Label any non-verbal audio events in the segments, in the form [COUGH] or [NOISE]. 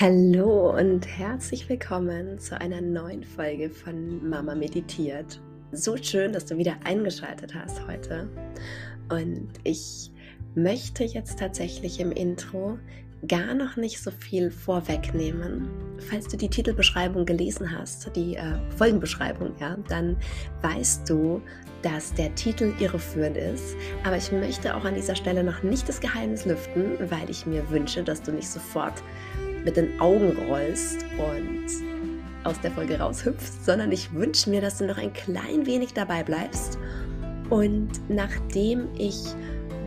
Hallo und herzlich willkommen zu einer neuen Folge von Mama Meditiert. So schön, dass du wieder eingeschaltet hast heute. Und ich möchte jetzt tatsächlich im Intro gar noch nicht so viel vorwegnehmen. Falls du die Titelbeschreibung gelesen hast, die äh, Folgenbeschreibung, ja, dann weißt du, dass der Titel irreführend ist. Aber ich möchte auch an dieser Stelle noch nicht das Geheimnis lüften, weil ich mir wünsche, dass du nicht sofort mit den Augen rollst und aus der Folge raushüpfst, sondern ich wünsche mir, dass du noch ein klein wenig dabei bleibst. Und nachdem ich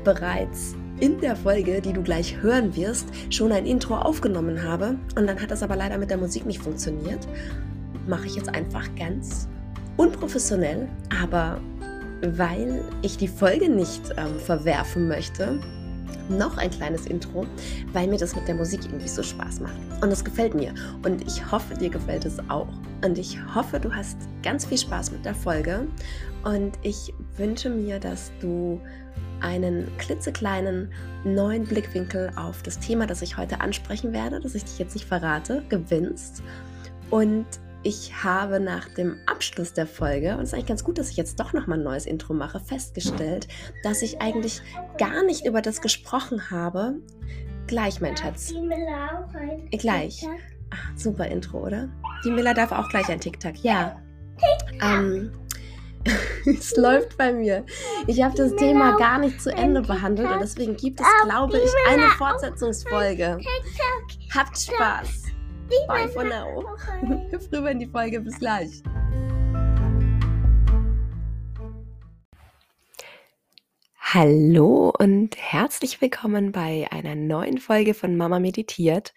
bereits in der Folge, die du gleich hören wirst, schon ein Intro aufgenommen habe und dann hat das aber leider mit der Musik nicht funktioniert, mache ich jetzt einfach ganz unprofessionell, aber weil ich die Folge nicht ähm, verwerfen möchte, noch ein kleines Intro, weil mir das mit der Musik irgendwie so Spaß macht. Und das gefällt mir. Und ich hoffe, dir gefällt es auch. Und ich hoffe, du hast ganz viel Spaß mit der Folge. Und ich wünsche mir, dass du einen klitzekleinen neuen Blickwinkel auf das Thema, das ich heute ansprechen werde, das ich dich jetzt nicht verrate, gewinnst. Und ich habe nach dem Abschluss der Folge, und es ist eigentlich ganz gut, dass ich jetzt doch nochmal ein neues Intro mache, festgestellt, dass ich eigentlich gar nicht über das gesprochen habe. Gleich, mein Schatz. Gleich. Ach, super Intro, oder? Die Miller darf auch gleich ein TikTok. Ja. Ähm, [LAUGHS] es läuft bei mir. Ich habe das Thema gar nicht zu Ende behandelt und deswegen gibt es, glaube ich, eine Fortsetzungsfolge. Habt Spaß. Bye for now. Hüpf rüber in die Folge. Bis gleich. Hallo und herzlich willkommen bei einer neuen Folge von Mama Meditiert.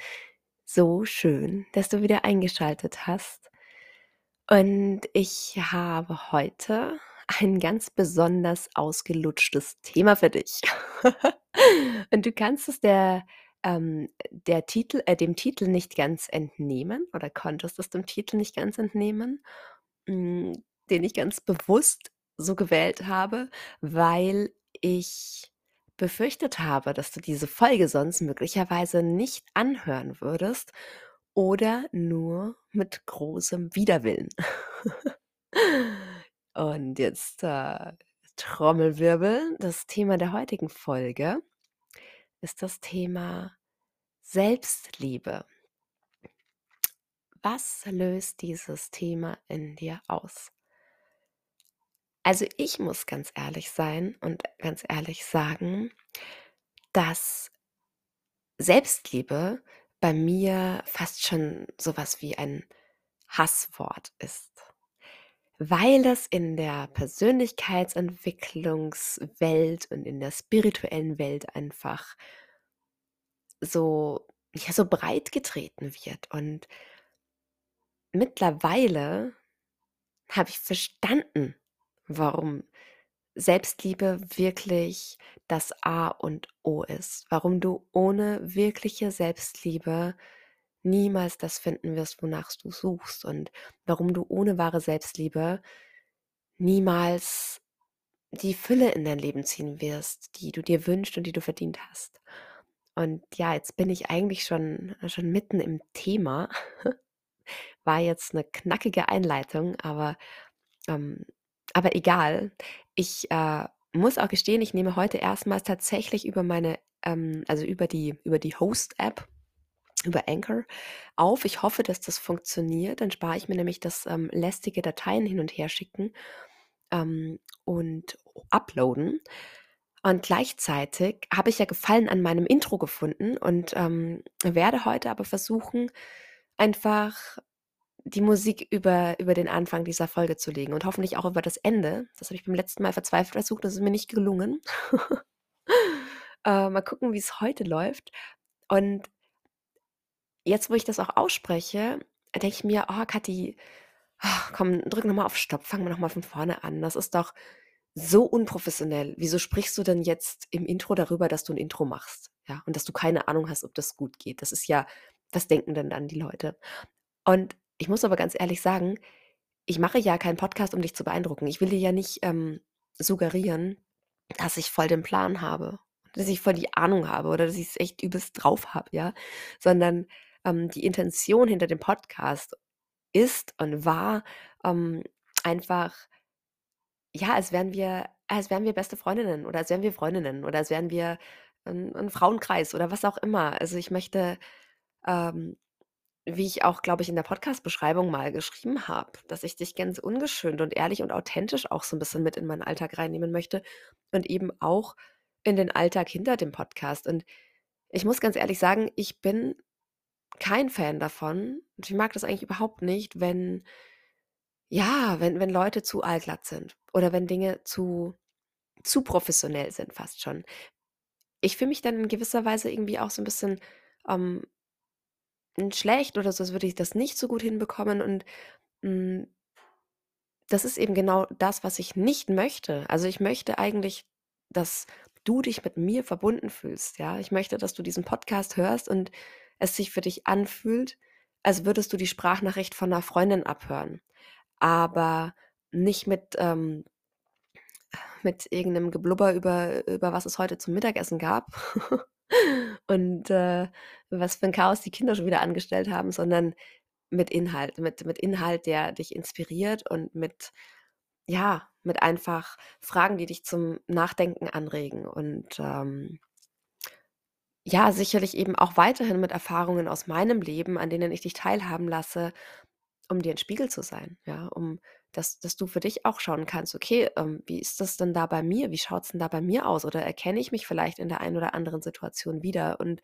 So schön, dass du wieder eingeschaltet hast. Und ich habe heute ein ganz besonders ausgelutschtes Thema für dich. [LAUGHS] und du kannst es der ähm, der Titel, äh, dem Titel nicht ganz entnehmen oder konntest es dem Titel nicht ganz entnehmen, mh, hm, den ich ganz bewusst so gewählt habe, weil ich befürchtet habe, dass du diese Folge sonst möglicherweise nicht anhören würdest oder nur mit großem Widerwillen. [LAUGHS] Und jetzt äh, Trommelwirbel, das Thema der heutigen Folge ist das Thema Selbstliebe. Was löst dieses Thema in dir aus? Also ich muss ganz ehrlich sein und ganz ehrlich sagen, dass Selbstliebe bei mir fast schon sowas wie ein Hasswort ist, weil das in der Persönlichkeitsentwicklungswelt und in der spirituellen Welt einfach so, ja, so breit getreten wird. Und mittlerweile habe ich verstanden, warum Selbstliebe wirklich das A und O ist. Warum du ohne wirkliche Selbstliebe niemals das finden wirst, wonach du suchst. Und warum du ohne wahre Selbstliebe niemals die Fülle in dein Leben ziehen wirst, die du dir wünschst und die du verdient hast. Und ja, jetzt bin ich eigentlich schon, schon mitten im Thema. [LAUGHS] War jetzt eine knackige Einleitung, aber, ähm, aber egal. Ich äh, muss auch gestehen, ich nehme heute erstmals tatsächlich über meine, ähm, also über die, über die Host-App, über Anchor auf. Ich hoffe, dass das funktioniert. Dann spare ich mir nämlich das ähm, lästige Dateien hin und her schicken ähm, und uploaden. Und gleichzeitig habe ich ja Gefallen an meinem Intro gefunden und ähm, werde heute aber versuchen, einfach die Musik über, über den Anfang dieser Folge zu legen und hoffentlich auch über das Ende. Das habe ich beim letzten Mal verzweifelt versucht, das ist mir nicht gelungen. [LAUGHS] äh, mal gucken, wie es heute läuft. Und jetzt, wo ich das auch ausspreche, denke ich mir, oh, Kathi, oh, komm, drück nochmal auf Stopp, fangen wir nochmal von vorne an. Das ist doch so unprofessionell. Wieso sprichst du denn jetzt im Intro darüber, dass du ein Intro machst? Ja, und dass du keine Ahnung hast, ob das gut geht. Das ist ja, was denken denn dann die Leute? Und ich muss aber ganz ehrlich sagen, ich mache ja keinen Podcast, um dich zu beeindrucken. Ich will dir ja nicht ähm, suggerieren, dass ich voll den Plan habe, dass ich voll die Ahnung habe oder dass ich es echt übelst drauf habe, ja, sondern ähm, die Intention hinter dem Podcast ist und war ähm, einfach, ja, als wären wir, als wären wir beste Freundinnen oder als wären wir Freundinnen oder als wären wir ein, ein Frauenkreis oder was auch immer. Also ich möchte ähm, wie ich auch, glaube ich, in der Podcast-Beschreibung mal geschrieben habe, dass ich dich ganz ungeschönt und ehrlich und authentisch auch so ein bisschen mit in meinen Alltag reinnehmen möchte und eben auch in den Alltag hinter dem Podcast. Und ich muss ganz ehrlich sagen, ich bin kein Fan davon und ich mag das eigentlich überhaupt nicht, wenn ja, wenn wenn Leute zu allglatt sind oder wenn Dinge zu zu professionell sind fast schon. Ich fühle mich dann in gewisser Weise irgendwie auch so ein bisschen, ähm schlecht oder so, als würde ich das nicht so gut hinbekommen und, hm, das ist eben genau das, was ich nicht möchte. Also, ich möchte eigentlich, dass du dich mit mir verbunden fühlst, ja? Ich möchte, dass du diesen Podcast hörst und es sich für dich anfühlt, als würdest du die Sprachnachricht von einer Freundin abhören, aber nicht mit, ähm [SIGHS] mit irgendeinem Geblubber über über was es heute zum Mittagessen gab [LAUGHS] und, äh, was für ein Chaos die Kinder schon wieder angestellt haben, sondern mit Inhalt, mit mit Inhalt, der dich inspiriert und mit ja, mit einfach Fragen, die dich zum Nachdenken anregen und, ähm, ja, sicherlich eben auch weiterhin mit Erfahrungen aus meinem Leben, an denen ich dich teilhaben lasse, um dir 'n Spiegel zu sein, ja, um dass dass du für dich auch schauen kannst: „Okay, ähm, wie ist das denn da bei mir? Wie schaut's denn da bei mir aus? Oder erkenne ich mich vielleicht in der einen oder anderen Situation wieder?“ Und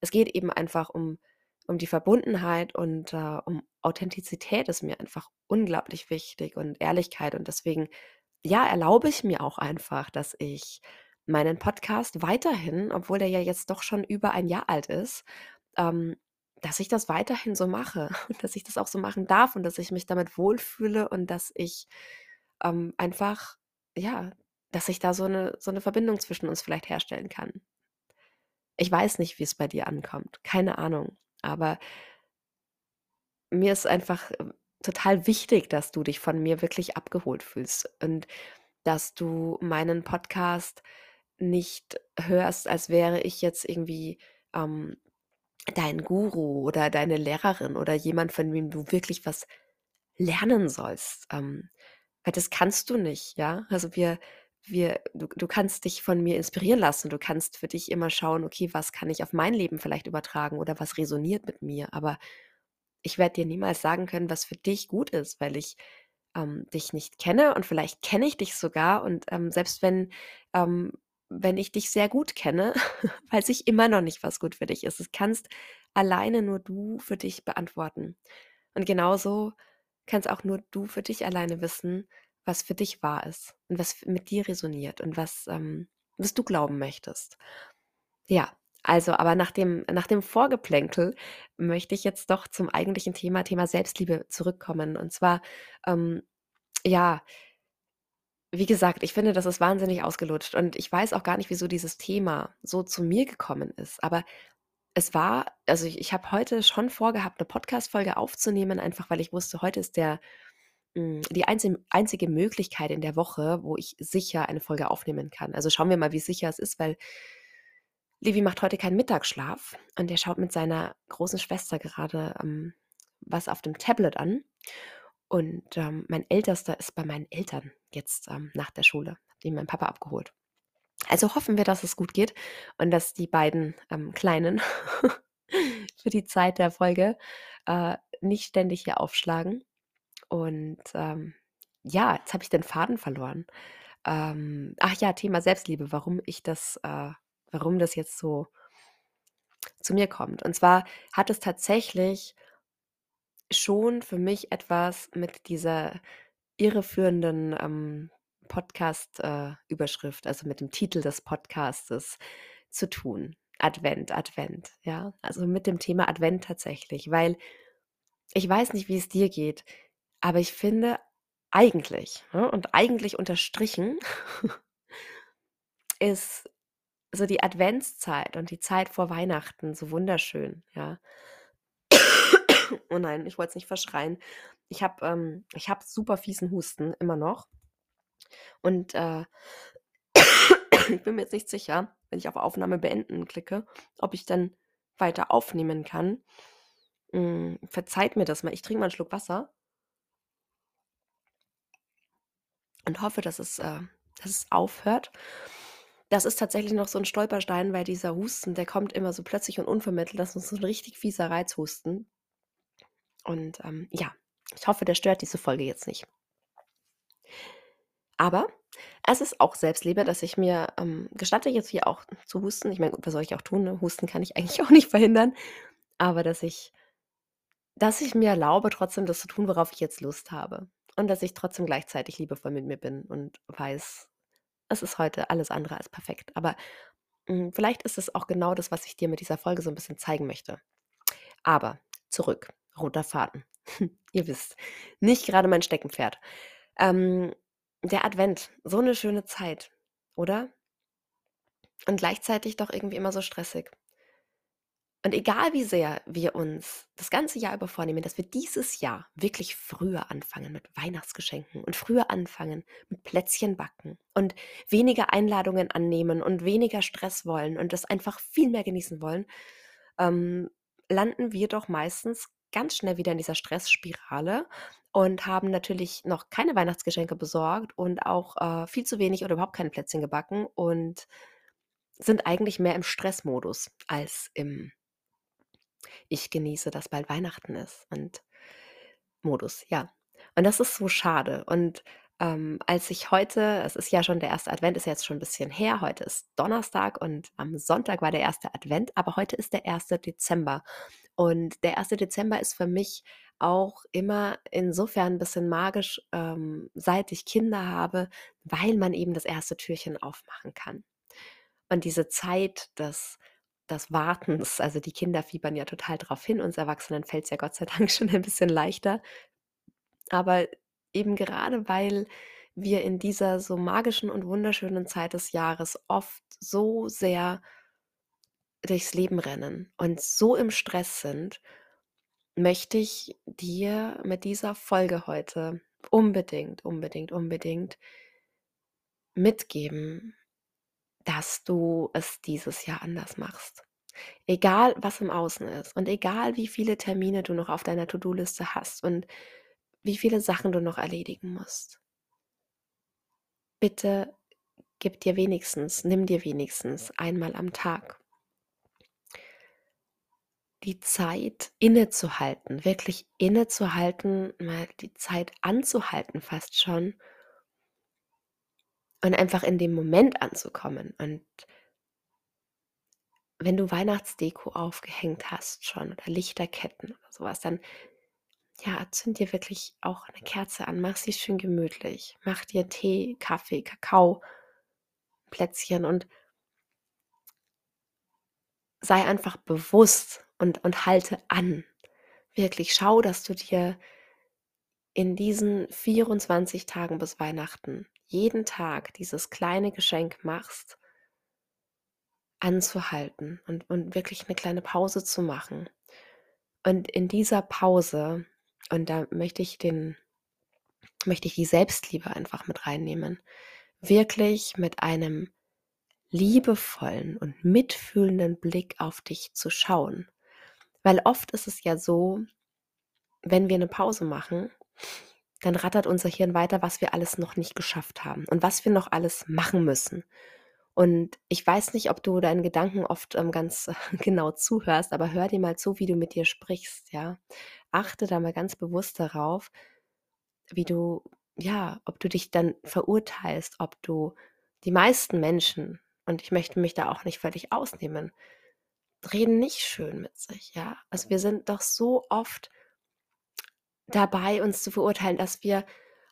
es geht eben einfach um um die Verbundenheit und, äh, um Authentizität ist mir einfach unglaublich wichtig und Ehrlichkeit und deswegen, ja, erlaube ich mir auch einfach, dass ich meinen Podcast weiterhin, obwohl der ja jetzt doch schon über ein Jahr alt ist, ähm dass ich das weiterhin so mache [LAUGHS] und dass ich das auch so machen darf und dass ich mich damit wohlfühle und dass ich, ähm, einfach ja, dass ich da so eine so eine Verbindung zwischen uns vielleicht herstellen kann. Ich weiß nicht, wie es bei dir ankommt, keine Ahnung, aber mir ist einfach, ähm, total wichtig, dass du dich von mir wirklich abgeholt fühlst und dass du meinen Podcast nicht hörst, als wäre ich jetzt irgendwie, ähm dein Guru oder deine Lehrerin oder jemand, von dem du wirklich was lernen sollst. Ähm, weil das kannst du nicht, ja? Also wir wir du du kannst dich von mir inspirieren lassen. Du kannst für dich immer schauen: „Okay, was kann ich auf mein Leben vielleicht übertragen oder was resoniert mit mir?“ Aber ich werde dir niemals sagen können, was für dich gut ist, weil ich, ähm, dich nicht kenne und vielleicht kenne ich dich sogar und, ähm, selbst wenn, ähm wenn ich dich sehr gut kenne, [LAUGHS] weiß ich immer noch nicht, was gut für dich ist. Das kannst alleine nur du für dich beantworten. Und genauso kannst auch nur du für dich alleine wissen, was für dich wahr ist und was mit dir resoniert und was, ähm, was du glauben möchtest. Ja, also, aber nach dem, nach dem Vorgeplänkel möchte ich jetzt doch zum eigentlichen Thema, Thema Selbstliebe zurückkommen. Und zwar, ähm, ja, wie gesagt, ich finde, das ist wahnsinnig ausgelutscht und ich weiß auch gar nicht, wieso dieses Thema so zu mir gekommen ist. Aber es war also, ich ich habe heute schon vorgehabt, eine Podcast-Folge aufzunehmen, einfach weil ich wusste, heute ist der hm, die einzi einzige Möglichkeit in der Woche, wo ich sicher eine Folge aufnehmen kann. Also, schauen wir mal, wie sicher es ist, weil Levi macht heute keinen Mittagsschlaf und der schaut mit seiner großen Schwester gerade, ähm, was auf dem Tablet an. Und, ähm, mein Ältester ist bei meinen Eltern jetzt, ähm, nach der Schule, hat ihn mein Papa abgeholt. Also hoffen wir, dass es gut geht und dass die beiden, ähm, Kleinen [LAUGHS] für die Zeit der Folge, äh, nicht ständig hier aufschlagen. Und, ähm, ja, jetzt habe ich den Faden verloren. Ähm, ach ja, Thema Selbstliebe, warum ich das äh, warum das jetzt so zu mir kommt. Und zwar hat es tatsächlich schon für mich etwas mit dieser irreführenden, ähm, Podcast äh, also mit dem Titel des Podcastes zu tun. Advent, Advent, ja? Also mit dem Thema Advent tatsächlich, weil ich weiß nicht, wie es dir geht, aber ich finde eigentlich, ne, und eigentlich unterstrichen [LAUGHS] ist so die Adventszeit und die Zeit vor Weihnachten so wunderschön, ja? Oh nein, ich wollte es nicht verschreien. Ich habe ähm, habe super fiesen Husten immer noch und, äh, [COUGHS] ich bin mir jetzt nicht sicher, wenn ich auf Aufnahme beenden klicke, ob ich dann weiter aufnehmen kann. Hm, verzeiht mir das mal. Ich trinke mal 'n Schluck Wasser. Und hoffe, dass es äh, dass es aufhört. Das ist tatsächlich noch so 'n Stolperstein, weil dieser Husten, der kommt immer so plötzlich und unvermittelt. Das ist so 'n richtig fieser Reizhusten. Und, ähm, ja, ich hoffe, der stört diese Folge jetzt nicht. Aber es ist auch Selbstliebe, dass ich mir, ähm, gestatte, jetzt hier auch zu husten. Ich meine, was soll ich auch tun, ne? Husten kann ich [LAUGHS] eigentlich auch nicht verhindern. Aber dass ich dass ich mir erlaube, trotzdem das zu tun, worauf ich jetzt Lust habe. Und dass ich trotzdem gleichzeitig liebevoll mit mir bin und weiß, es ist heute alles andere als perfekt. Aber, hm, vielleicht ist es auch genau das, was ich dir mit dieser Folge so 'n bisschen zeigen möchte. Aber zurück, roter Faden. [LAUGHS] Ihr wisst, nicht grade mein Steckenpferd. Ähm, der Advent, so 'ne schöne Zeit, oder? Und gleichzeitig doch irgendwie immer so stressig. Und egal wie sehr wir uns das ganze Jahr über vornehmen, dass wir dieses Jahr wirklich früher anfangen mit Weihnachtsgeschenken und früher anfangen mit Plätzchen backen und weniger Einladungen annehmen und weniger Stress wollen und das einfach viel mehr genießen wollen, ähm, landen wir doch meistens ganz schnell wieder in dieser Stressspirale und haben natürlich noch keine Weihnachtsgeschenke besorgt und auch, äh, viel zu wenig oder überhaupt keine Plätzchen gebacken und sind eigentlich mehr im Stressmodus als im „Ich genieße, dass bald Weihnachten ist“ und Modus, ja. Und das ist so schade. Und, ähm, als ich heute es ist ja schon der 1. Advent, ist jetzt schon 'n bisschen her. Heute ist Donnerstag und am Sonntag war der 1. Advent, aber heute ist der 1. Dezember. Und der 1. Dezember ist für mich auch immer insofern 'n bisschen magisch, ähm, seit ich Kinder habe, weil man eben das 1. Türchen aufmachen kann. Und diese Zeit des des Wartens also, die Kinder fiebern ja total drauf hin. Uns Erwachsenen fällt's ja Gott sei Dank [LAUGHS] schon ein bisschen leichter. Aber eben gerade, weil wir in dieser so magischen und wunderschönen Zeit des Jahres oft so sehr durchs Leben rennen und so im Stress sind, möchte ich dir mit dieser Folge heute unbedingt, unbedingt, unbedingt mitgeben, dass du es dieses Jahr anders machst. Egal, was im Außen ist und egal, wie viele Termine du noch auf deiner To-do-Liste hast und wie viele Sachen du noch erledigen musst. Bitte gib dir wenigstens nimm dir wenigstens einmal am Tag die Zeit innezuhalten, wirklich innezuhalten, mal die Zeit anzuhalten fast schon und einfach in dem Moment anzukommen. Und wenn du Weihnachtsdeko aufgehängt hast schon oder Lichterketten oder so was, dann, ja, zünd dir wirklich auch 'ne Kerze an. Mach sie schön gemütlich. Mach dir Tee, Kaffee, Kakao, Plätzchen und sei einfach bewusst und und halte an. Wirklich, schau, dass du dir in diesen 24 Tagen bis Weihnachten jeden Tag dieses kleine Geschenk machst anzuhalten und und wirklich 'ne kleine Pause zu machen. Und in dieser Pause und da möchte ich den möchte ich die Selbstliebe einfach mit reinnehmen, wirklich mit einem liebevollen und mitfühlenden Blick auf dich zu schauen. Weil oft ist es ja so, wenn wir 'ne Pause machen, dann rattert unser Hirn weiter, was wir alles noch nicht geschafft haben und was wir noch alles machen müssen. Und ich weiß nicht, ob du deinen Gedanken oft, ähm, ganz [LAUGHS] genau zuhörst, aber hör dir mal zu, wie du mit dir sprichst, ja? Achte da mal ganz bewusst darauf, wie du ja, ob du dich dann verurteilst, ob du die meisten Menschen, und ich möchte mich da auch nicht völlig ausnehmen, reden nicht schön mit sich, ja? Also, wir sind doch so oft dabei, uns zu verurteilen, dass wir: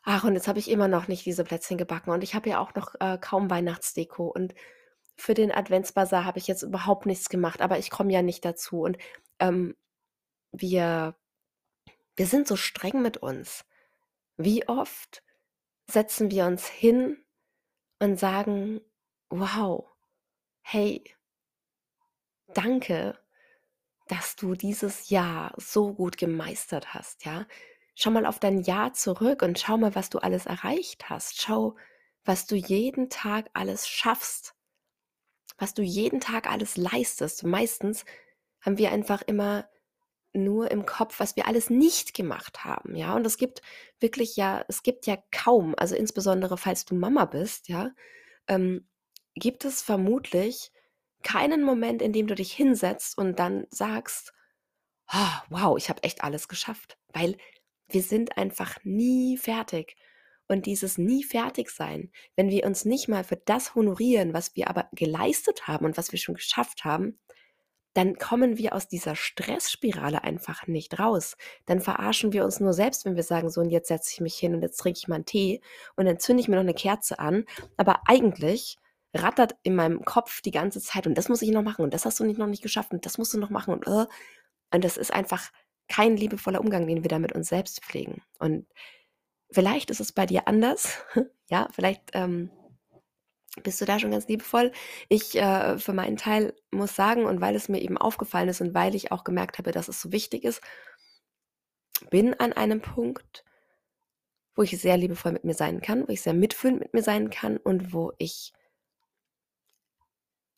„Ach, und jetzt habe ich immer noch nicht diese Plätzchen gebacken und ich habe ja auch noch, äh, kaum Weihnachtsdeko und für den Adventsbasar habe ich jetzt überhaupt nichts gemacht, aber ich komme ja nicht dazu.“ Und, ähm, wir wir sind so streng mit uns. Wie oft setzen wir uns hin und sagen: „Wow, hey“ „danke, dass du dieses Jahr so gut gemeistert hast“, ja? Schau mal auf dein Jahr zurück und schau mal, was du alles erreicht hast. Schau, was du jeden Tag alles schaffst, was du jeden Tag alles leistest. Meistens haben wir einfach immer nur im Kopf, was wir alles nicht gemacht haben, ja. Und es gibt wirklich ja, es gibt ja kaum, also insbesondere falls du Mama bist, ja, ähm, gibt es vermutlich keinen Moment, in dem du dich hinsetzt und dann sagst, oh, wow, ich habe echt alles geschafft, weil wir sind einfach nie fertig. Und dieses nie fertig sein, wenn wir uns nicht mal für das honorieren, was wir aber geleistet haben und was wir schon geschafft haben, dann kommen wir aus dieser Stressspirale einfach nicht raus. Dann verarschen wir uns nur selbst, wenn wir sagen, so und jetzt setze ich mich hin und jetzt trinke ich mal einen Tee und dann zünde ich mir noch eine Kerze an. Aber eigentlich rattert in meinem Kopf die ganze Zeit und das muss ich noch machen und das hast du nicht noch nicht geschafft und das musst du noch machen und äh, und das ist einfach kein liebevoller Umgang, den wir da mit uns selbst pflegen. Und vielleicht ist es bei dir anders, [LAUGHS] ja, vielleicht ähm, bist du da schon ganz liebevoll. Ich äh, für meinen Teil muss sagen, und weil es mir eben aufgefallen ist und weil ich auch gemerkt habe, dass es so wichtig ist, bin an einem Punkt, wo ich sehr liebevoll mit mir sein kann, wo ich sehr mitfühlend mit mir sein kann und wo ich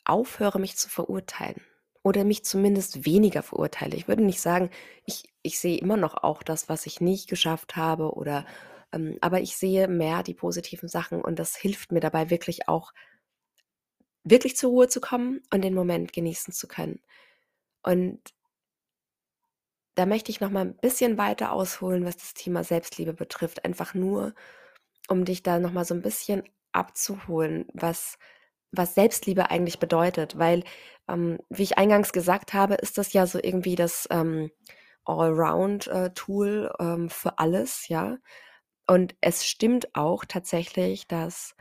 aufhöre, mich zu verurteilen oder mich zumindest weniger verurteile. Ich würde nicht sagen, ich, ich sehe immer noch auch das, was ich nicht geschafft habe oder ähm, aber ich sehe mehr die positiven Sachen und das hilft mir dabei wirklich auch, wirklich zur Ruhe zu kommen und den Moment genießen zu können. Und da möchte ich noch mal ein bisschen weiter ausholen, was das Thema Selbstliebe betrifft. Einfach nur, um dich da noch mal so ein bisschen abzuholen, was, was Selbstliebe eigentlich bedeutet. Weil, ähm, wie ich eingangs gesagt habe, ist das ja so irgendwie das ähm, Allround-Tool äh, ähm, für alles, ja. Und es stimmt auch tatsächlich, dass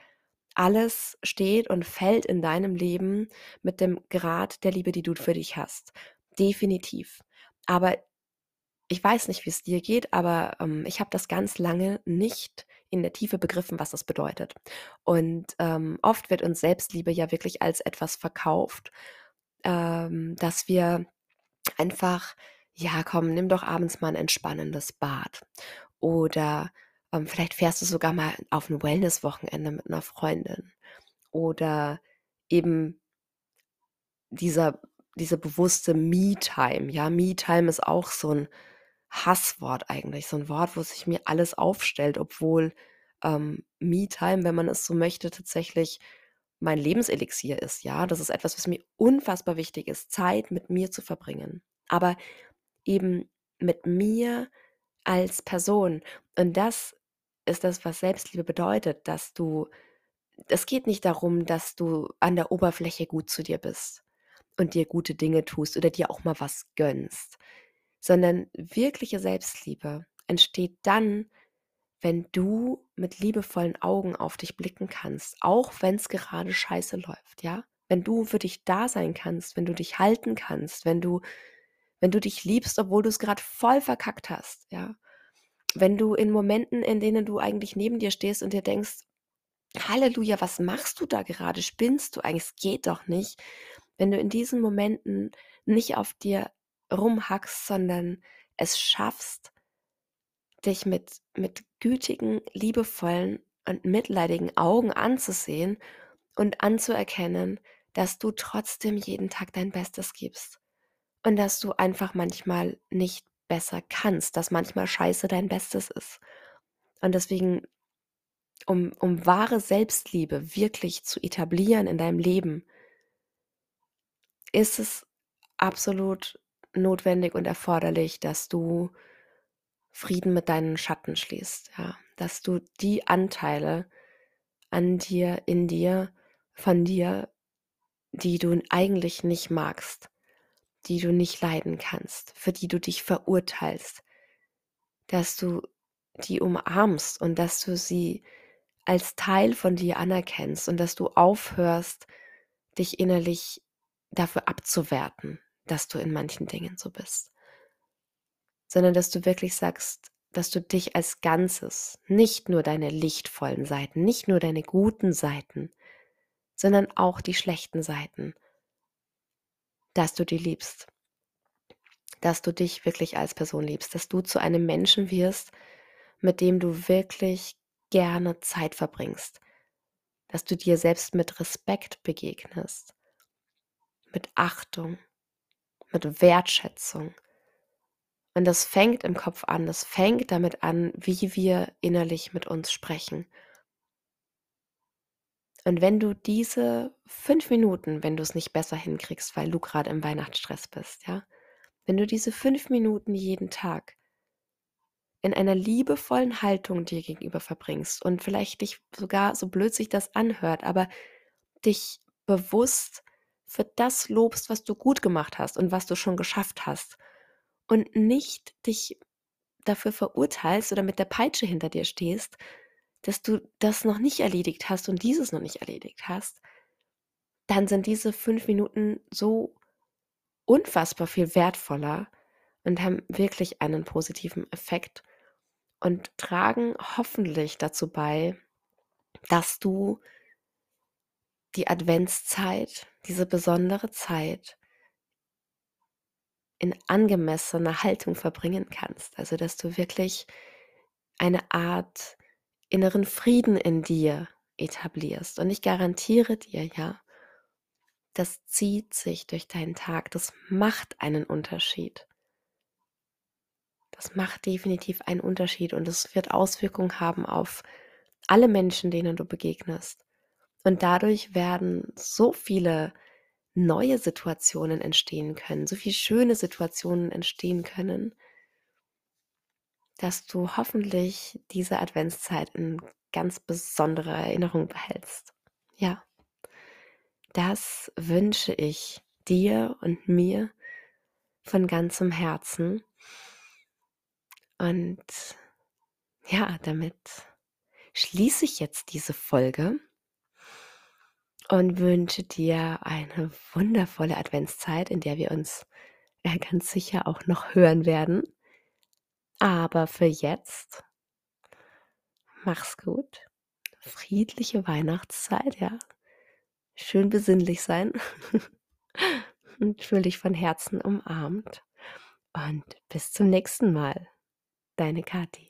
alles steht und fällt in deinem Leben mit dem Grad der Liebe, die du für dich hast. Definitiv. Aber ich weiß nicht, wie es dir geht, aber ähm, ich habe das ganz lange nicht in der Tiefe begriffen, was das bedeutet. Und ähm, oft wird uns Selbstliebe ja wirklich als etwas verkauft, ähm, dass wir einfach, ja, komm, nimm doch abends mal ein entspannendes Bad. Oder ähm, vielleicht fährst du sogar mal auf ein Wellness-Wochenende mit einer Freundin. Oder eben dieser, diese bewusste Me-Time. Ja, Me-Time ist auch so ein Hasswort eigentlich, so ein Wort, wo sich mir alles aufstellt, obwohl ähm, Me-Time, wenn man es so möchte, tatsächlich mein Lebenselixier ist. Ja, das ist etwas, was mir unfassbar wichtig ist, Zeit mit mir zu verbringen. Aber eben mit mir als Person. Und das ist das, was Selbstliebe bedeutet, dass du, es geht nicht darum, dass du an der Oberfläche gut zu dir bist und dir gute Dinge tust oder dir auch mal was gönnst, sondern wirkliche Selbstliebe entsteht dann, wenn du mit liebevollen Augen auf dich blicken kannst, auch wenn es gerade scheiße läuft, ja? Wenn du für dich da sein kannst, wenn du dich halten kannst, wenn du wenn du dich liebst, obwohl du es gerade voll verkackt hast, ja? Wenn du in Momenten, in denen du eigentlich neben dir stehst und dir denkst, Halleluja, was machst du da gerade? Spinnst du eigentlich? Es geht doch nicht. Wenn du in diesen Momenten nicht auf dir rumhackst, sondern es schaffst, dich mit, mit gütigen, liebevollen und mitleidigen Augen anzusehen und anzuerkennen, dass du trotzdem jeden Tag dein Bestes gibst und dass du einfach manchmal nicht besser kannst, dass manchmal Scheiße dein Bestes ist. Und deswegen, um, um wahre Selbstliebe wirklich zu etablieren in deinem Leben, ist es absolut notwendig und erforderlich, dass du Frieden mit deinen Schatten schließt, ja, dass du die Anteile an dir, in dir, von dir, die du eigentlich nicht magst, die du nicht leiden kannst, für die du dich verurteilst, dass du die umarmst und dass du sie als Teil von dir anerkennst und dass du aufhörst, dich innerlich dafür abzuwerten, dass du in manchen Dingen so bist, sondern dass du wirklich sagst, dass du dich als Ganzes, nicht nur deine lichtvollen Seiten, nicht nur deine guten Seiten, sondern auch die schlechten Seiten dass du die liebst, dass du dich wirklich als Person liebst, dass du zu einem Menschen wirst, mit dem du wirklich gerne Zeit verbringst, dass du dir selbst mit Respekt begegnest, mit Achtung, mit Wertschätzung, Und das fängt im Kopf an. Das fängt damit an, wie wir innerlich mit uns sprechen. Und wenn du diese fünf Minuten, wenn du es nicht besser hinkriegst, weil du gerade im Weihnachtsstress bist, ja, wenn du diese fünf Minuten jeden Tag in einer liebevollen Haltung dir gegenüber verbringst und vielleicht dich sogar, so blöd sich das anhört, aber dich bewusst für das lobst, was du gut gemacht hast und was du schon geschafft hast und nicht dich dafür verurteilst oder mit der Peitsche hinter dir stehst, dass du das noch nicht erledigt hast und dieses noch nicht erledigt hast, dann sind diese fünf Minuten so unfassbar viel wertvoller und haben wirklich einen positiven Effekt und tragen hoffentlich dazu bei, dass du die Adventszeit, diese besondere Zeit in angemessener Haltung verbringen kannst. Also dass du wirklich eine Art inneren Frieden in dir etablierst. Und ich garantiere dir ja, das zieht sich durch deinen Tag. Das macht einen Unterschied. Das macht definitiv einen Unterschied und es wird Auswirkungen haben auf alle Menschen, denen du begegnest. Und dadurch werden so viele neue Situationen entstehen können, so viele schöne Situationen entstehen können, dass du hoffentlich diese Adventszeit in ganz besonderer Erinnerung behältst. Ja, das wünsche ich dir und mir von ganzem Herzen. Und ja, damit schließe ich jetzt diese Folge und wünsche dir eine wundervolle Adventszeit, in der wir uns äh, ganz sicher auch noch hören werden. Aber für jetzt, mach's gut. Friedliche Weihnachtszeit, ja. Schön besinnlich sein. [LAUGHS] und fühle dich von Herzen umarmt. Und bis zum nächsten Mal. Deine Kathi.